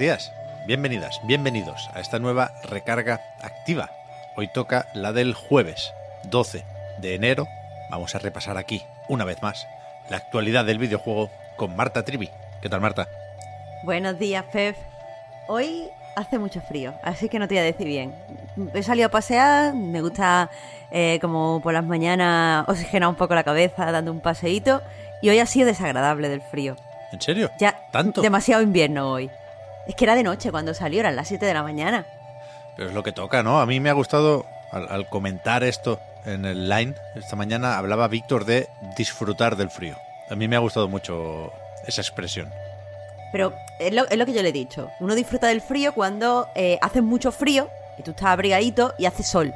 Días, bienvenidas, bienvenidos a esta nueva recarga activa. Hoy toca la del jueves 12 de enero. Vamos a repasar aquí, una vez más, la actualidad del videojuego con Marta Trivi. ¿Qué tal, Marta? Buenos días, Pep. Hoy hace mucho frío, así que no te voy a decir bien. He salido a pasear, me gusta eh, como por las mañanas oxigenar un poco la cabeza dando un paseíto y hoy ha sido desagradable del frío. ¿En serio? Ya, ¿Tanto? Demasiado invierno hoy. Es que era de noche cuando salió, eran las 7 de la mañana. Pero es lo que toca, ¿no? A mí me ha gustado, al, al comentar esto en el line, esta mañana hablaba Víctor de disfrutar del frío. A mí me ha gustado mucho esa expresión. Pero es lo, es lo que yo le he dicho. Uno disfruta del frío cuando eh, hace mucho frío y tú estás abrigadito y hace sol.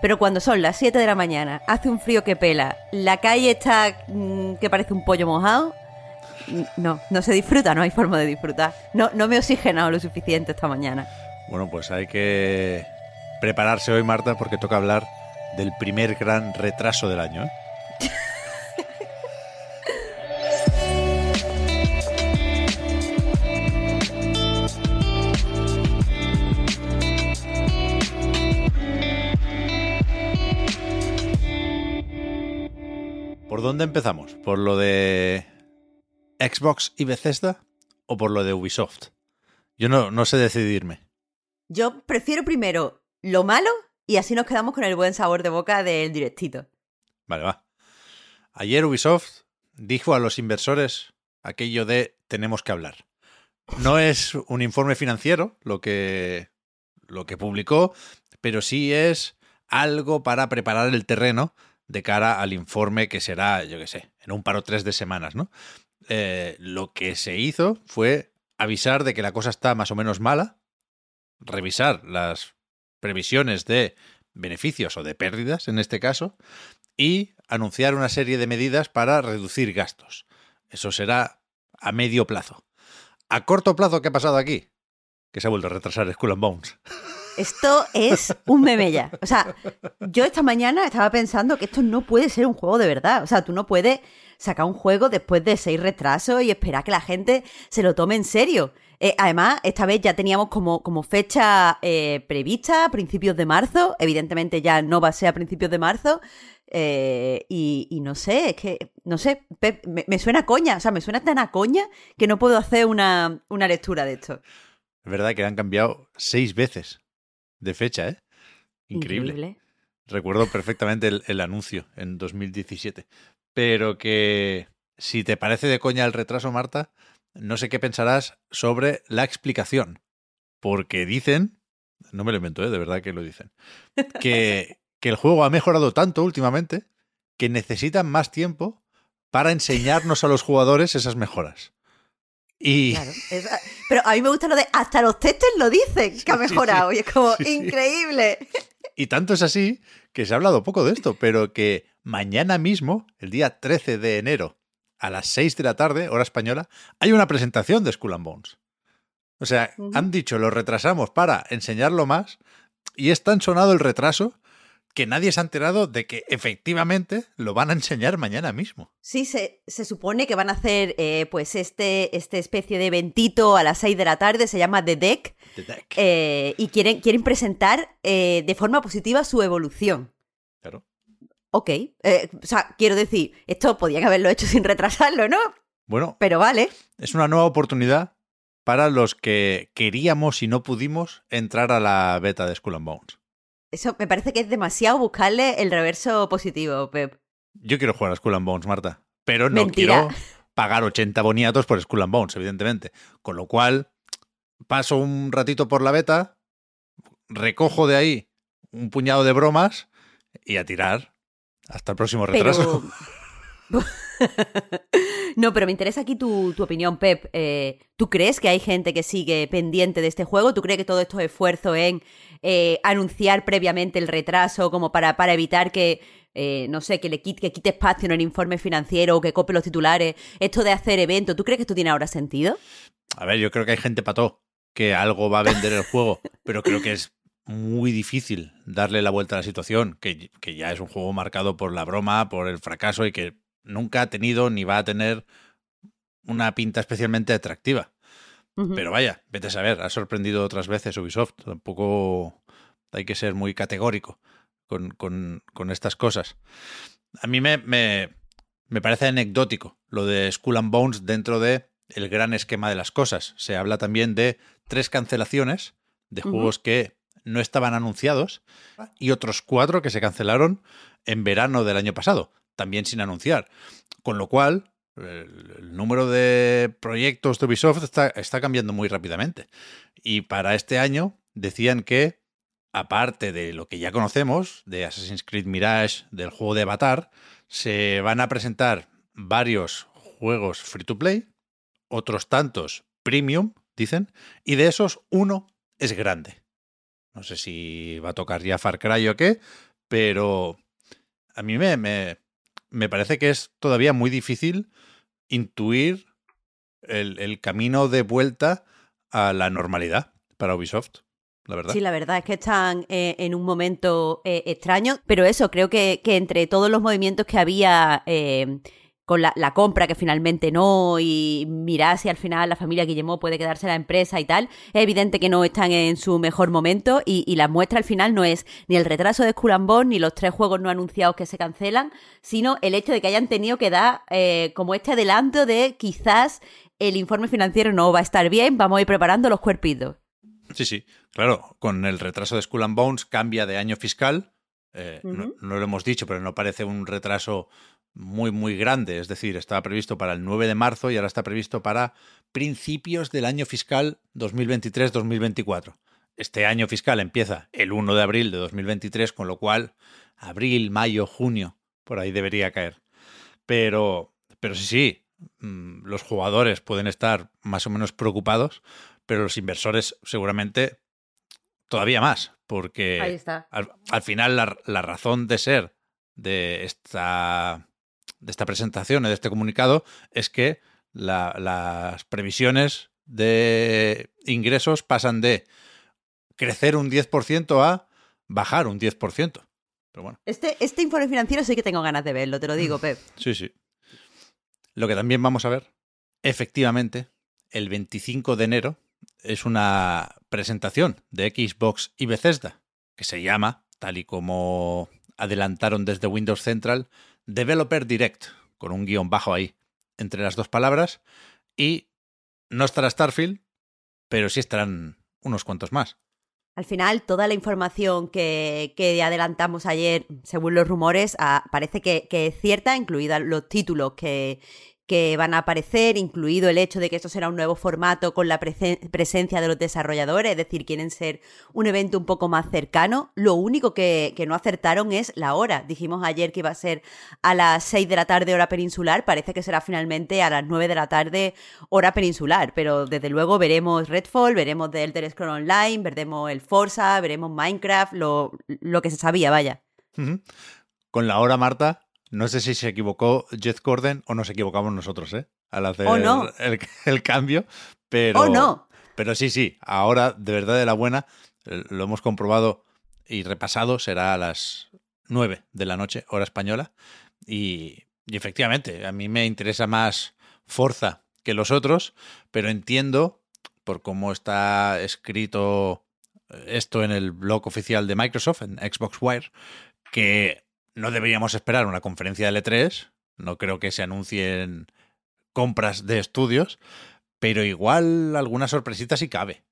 Pero cuando son las 7 de la mañana, hace un frío que pela, la calle está mm, que parece un pollo mojado, no, no se disfruta, no hay forma de disfrutar. No, no me he oxigenado lo suficiente esta mañana. Bueno, pues hay que prepararse hoy, Marta, porque toca hablar del primer gran retraso del año. ¿eh? ¿Por dónde empezamos? ¿Por lo de Xbox y Bethesda o por lo de Ubisoft? Yo no, no sé decidirme. Yo prefiero primero lo malo y así nos quedamos con el buen sabor de boca del directito. Vale, va. Ayer Ubisoft dijo a los inversores aquello de tenemos que hablar. No es un informe financiero lo que, lo que publicó, pero sí es algo para preparar el terreno de cara al informe que será, yo qué sé, en un par o tres de semanas, ¿no? Eh, lo que se hizo fue avisar de que la cosa está más o menos mala, revisar las previsiones de beneficios o de pérdidas en este caso, y anunciar una serie de medidas para reducir gastos. Eso será a medio plazo. A corto plazo, ¿qué ha pasado aquí? Que se ha vuelto a retrasar Skull and Bones. Esto es un meme ya. O sea, yo esta mañana estaba pensando que esto no puede ser un juego de verdad. O sea, tú no puedes sacar un juego después de seis retrasos y esperar que la gente se lo tome en serio. Eh, además, esta vez ya teníamos como, como fecha eh, prevista, principios de marzo. Evidentemente ya no va a ser a principios de marzo. Eh, y, y, no sé, es que, no sé, Pep, me, me, suena a coña. O sea, me suena tan a coña que no puedo hacer una, una lectura de esto. Es verdad que han cambiado seis veces de fecha, ¿eh? Increíble. Increíble. Recuerdo perfectamente el, el, anuncio en 2017. Pero que si te parece de coña el retraso, Marta, no sé qué pensarás sobre la explicación. Porque dicen, no me lo invento, ¿eh? de verdad que lo dicen, que, que el juego ha mejorado tanto últimamente que necesitan más tiempo para enseñarnos a los jugadores esas mejoras. Y... Claro, es, pero a mí me gusta lo de hasta los testes lo dicen que ha mejorado sí, sí, y es como sí, increíble. Y tanto es así que se ha hablado poco de esto, pero que mañana mismo, el día 13 de enero, a las 6 de la tarde, hora española, hay una presentación de Skull and Bones. O sea, uh -huh. han dicho, lo retrasamos para enseñarlo más, y es tan sonado el retraso que nadie se ha enterado de que efectivamente lo van a enseñar mañana mismo. Sí, se, se supone que van a hacer eh, pues este, este especie de eventito a las 6 de la tarde, se llama The Deck, The Deck. Eh, y quieren, quieren presentar eh, de forma positiva su evolución. Claro. Ok, o sea, quiero decir, esto podían haberlo hecho sin retrasarlo, ¿no? Bueno, pero vale. Es una nueva oportunidad para los que queríamos y no pudimos entrar a la beta de Skull and Bones. Eso me parece que es demasiado buscarle el reverso positivo, Pep. Yo quiero jugar a Skull and Bones, Marta, pero no Mentira. quiero pagar 80 boniatos por Skull and Bones, evidentemente. Con lo cual, paso un ratito por la beta, recojo de ahí un puñado de bromas y a tirar hasta el próximo retraso. Pero, no, pero me interesa aquí tu, tu opinión, Pep. Eh, ¿Tú crees que hay gente que sigue pendiente de este juego? ¿Tú crees que todo esto es esfuerzo en eh, anunciar previamente el retraso como para, para evitar que, eh, no sé, que le quite, que quite espacio en el informe financiero o que cope los titulares? Esto de hacer eventos, ¿tú crees que esto tiene ahora sentido? A ver, yo creo que hay gente pató que algo va a vender el juego, pero creo que es muy difícil darle la vuelta a la situación, que, que, ya es un juego marcado por la broma, por el fracaso y que nunca ha tenido ni va a tener una pinta especialmente atractiva. Uh -huh. Pero vaya, vete a saber, ha sorprendido otras veces Ubisoft. Tampoco hay que ser muy categórico con, con, con estas cosas. A mí me, me, me, parece anecdótico lo de Skull and Bones dentro de el gran esquema de las cosas. Se habla también de tres cancelaciones de uh -huh. juegos que no estaban anunciados y otros cuatro que se cancelaron en verano del año pasado, también sin anunciar. Con lo cual, el, número de proyectos de Ubisoft está, está, cambiando muy rápidamente. Y para este año decían que, aparte de lo que ya conocemos, de Assassin's Creed Mirage, del juego de Avatar, se van a presentar varios juegos free to play, otros tantos premium, dicen, y de esos uno es grande. No sé si va a tocar ya Far Cry o qué, pero a mí me, me parece que es todavía muy difícil intuir el, el, camino de vuelta a la normalidad para Ubisoft. La verdad. Sí, la verdad es que están eh, en un momento eh, extraño, pero eso, creo que, que, entre todos los movimientos que había eh, con la, la, compra que finalmente no y mirar si al final la familia Guillemot puede quedarse la empresa y tal, es evidente que no están en su mejor momento y, y la muestra al final no es ni el retraso de Bones ni los tres juegos no anunciados que se cancelan, sino el hecho de que hayan tenido que dar eh, como este adelanto de quizás el informe financiero no va a estar bien, vamos a ir preparando los cuerpitos. Sí, sí, claro, con el retraso de Skull and Bones cambia de año fiscal, eh, uh -huh. no, no, lo hemos dicho, pero no parece un retraso muy, muy grande. Es decir, estaba previsto para el 9 de marzo y ahora está previsto para principios del año fiscal 2023-2024. Este año fiscal empieza el 1 de abril de 2023, con lo cual abril, mayo, junio, por ahí debería caer. Pero, pero sí, sí, mm, los jugadores pueden estar más o menos preocupados, pero los inversores seguramente todavía más, porque al, al, final la, la razón de ser de esta de esta presentación, de este comunicado, es que la, las previsiones de ingresos pasan de crecer un 10% a bajar un 10%. Pero bueno. Este, este informe financiero sí que tengo ganas de verlo, te lo digo, Pep. Sí, sí. Lo que también vamos a ver, efectivamente, el 25 de enero es una presentación de Xbox y Bethesda, que se llama, tal y como adelantaron desde Windows Central, Developer Direct, con un guion bajo ahí entre las dos palabras. Y no estará Starfield, pero sí estarán unos cuantos más. Al final, toda la información que, que adelantamos ayer, según los rumores, a, parece que, que, es cierta, incluida los títulos que, que van a aparecer, incluido el hecho de que esto será un nuevo formato con la presen presencia de los desarrolladores, es decir, quieren ser un evento un poco más cercano. Lo único que, que, no acertaron es la hora. Dijimos ayer que iba a ser a las 6 de la tarde hora peninsular, parece que será finalmente a las 9 de la tarde hora peninsular, pero desde luego veremos Redfall, veremos The Elder Scrolls Online, veremos el Forza, veremos Minecraft, lo, lo que se sabía, vaya. Con la hora, Marta, no sé si se equivocó Jeff Gordon o nos equivocamos nosotros, ¿eh? Al hacer oh, no. el, el, cambio. Pero, oh, no. pero sí, sí, ahora de verdad de la buena, eh, lo hemos comprobado y repasado, será a las 9 de la noche, hora española. Y, y efectivamente, a mí me interesa más Forza que los otros, pero entiendo, por cómo está escrito esto en el blog oficial de Microsoft, en Xbox Wire, que no deberíamos esperar una conferencia de L3, no creo que se anuncien compras de estudios, pero igual alguna sorpresita sí cabe.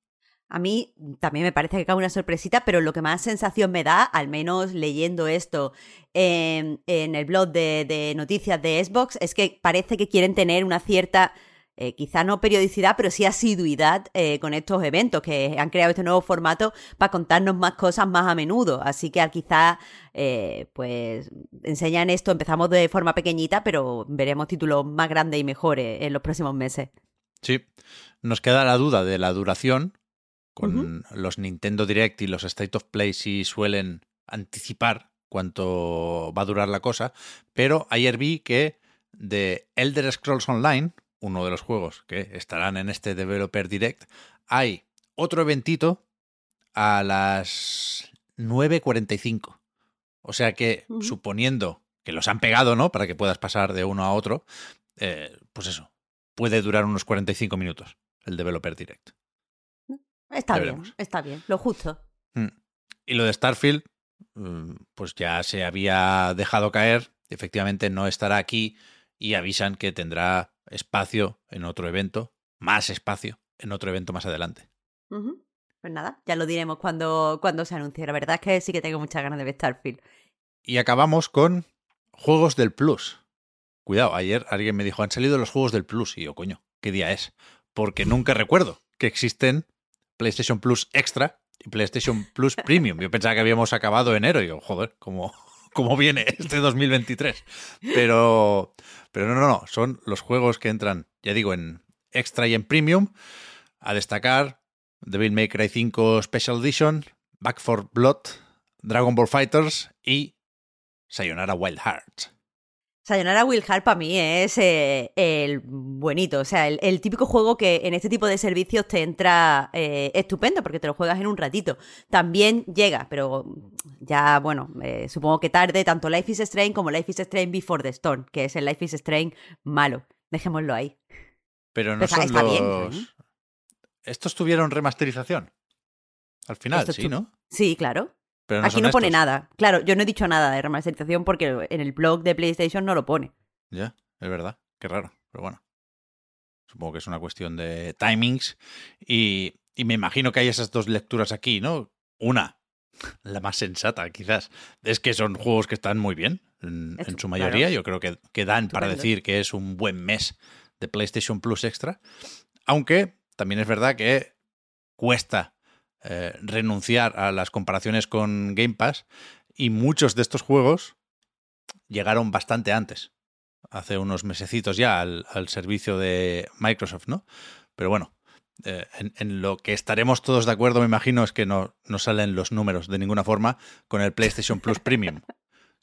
A mí también me parece que cabe una sorpresita, pero lo que más sensación me da, al menos leyendo esto en, en el blog de, noticias de Xbox, es que parece que quieren tener una cierta eh, quizá no periodicidad, pero sí asiduidad eh, con estos eventos que han creado este nuevo formato para contarnos más cosas más a menudo. Así que quizá eh, pues enseñan esto, empezamos de forma pequeñita, pero veremos títulos más grandes y mejores en los próximos meses. Sí, nos queda la duda de la duración. Con los Nintendo Direct y los State of Play si suelen anticipar cuánto va a durar la cosa, pero ayer vi que de Elder Scrolls Online, uno de los juegos que estarán en este Developer Direct, hay otro eventito a las 9.45. O sea que, suponiendo que los han pegado, ¿no? Para que puedas pasar de uno a otro, eh, pues eso, puede durar unos 45 minutos el Developer Direct. Está bien, está bien, lo justo. Mm. Y lo de Starfield, mm, pues ya se había dejado caer, efectivamente no estará aquí y avisan que tendrá espacio en otro evento, más espacio en otro evento más adelante. Pues nada, ya lo diremos cuando, cuando se anuncie. La verdad es que sí que tengo muchas ganas de ver Starfield. Y acabamos con juegos del Plus. Cuidado, ayer alguien me dijo, han salido los juegos del Plus. Y yo, coño, ¿qué día es? Porque nunca recuerdo que existen PlayStation Plus Extra y PlayStation Plus Premium. Yo pensaba que habíamos acabado enero y digo, joder, ¿cómo, cómo viene este 2023? Pero, pero no, no, no, son los juegos que entran, ya digo, en Extra y en Premium. A destacar Devil May Cry 5 Special Edition, Back for Blood, Dragon Ball Fighters y Sayonara Wild Hearts. Sayonara Will Heart para mí es eh, el buenito, o sea, el, típico juego que en este tipo de servicios te entra eh, estupendo porque te lo juegas en un ratito. También llega, pero ya, bueno, eh, supongo que tarde, tanto Life is Strange como Life is Strange Before the Storm, que es el Life is Strange malo. Dejémoslo ahí. Pero no son los... Estos tuvieron remasterización. Al final, sí, ¿no? Sí, claro. Aquí no pone nada. Claro, yo no he dicho nada de remasterización porque en el blog de PlayStation no lo pone. Ya, es verdad. Qué raro. Pero bueno. Supongo que es una cuestión de timings. Y, me imagino que hay esas dos lecturas aquí, ¿no? Una, la más sensata, quizás, es que son juegos que están muy bien en, su mayoría. Yo creo que, que dan para decir que es un buen mes de PlayStation Plus Extra. Aunque también es verdad que cuesta eh, renunciar a las comparaciones con Game Pass y muchos de estos juegos llegaron bastante antes, hace unos mesecitos ya al, servicio de Microsoft, ¿no? Pero bueno, eh, en, lo que estaremos todos de acuerdo, me imagino, es que no, no salen los números de ninguna forma con el PlayStation Plus Premium,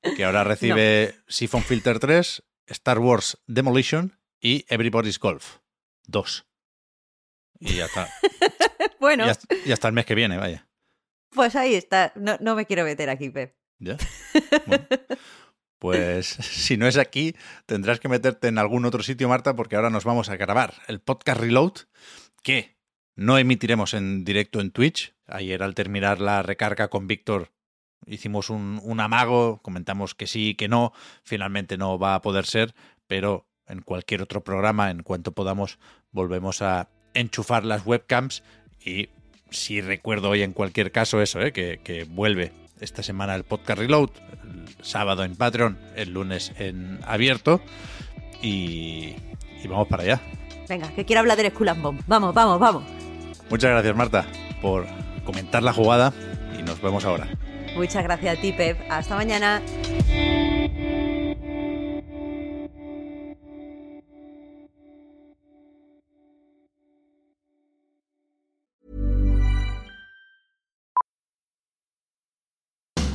que ahora recibe Siphon Filter 3, Star Wars Demolition y Everybody's Golf 2. Y ya está. bueno. Y hasta, el mes que viene, vaya. Pues ahí está. No, me quiero meter aquí, Pep. ¿Ya? Pues si no es aquí, tendrás que meterte en algún otro sitio, Marta, porque ahora nos vamos a grabar el podcast Reload, que no emitiremos en directo en Twitch. Ayer al terminar la recarga con Víctor hicimos un, un amago, comentamos que sí, que no, finalmente no va a poder ser, pero en cualquier otro programa, en cuanto podamos, volvemos a enchufar las webcams y si recuerdo hoy en cualquier caso eso, ¿eh? que, vuelve esta semana el podcast Reload, el sábado en Patreon, el lunes en abierto y, vamos para allá. Venga, que quiero hablar del Skull Bomb. Vamos, vamos, vamos. Muchas gracias Marta por comentar la jugada y nos vemos ahora. Muchas gracias a ti, Pep. Hasta mañana.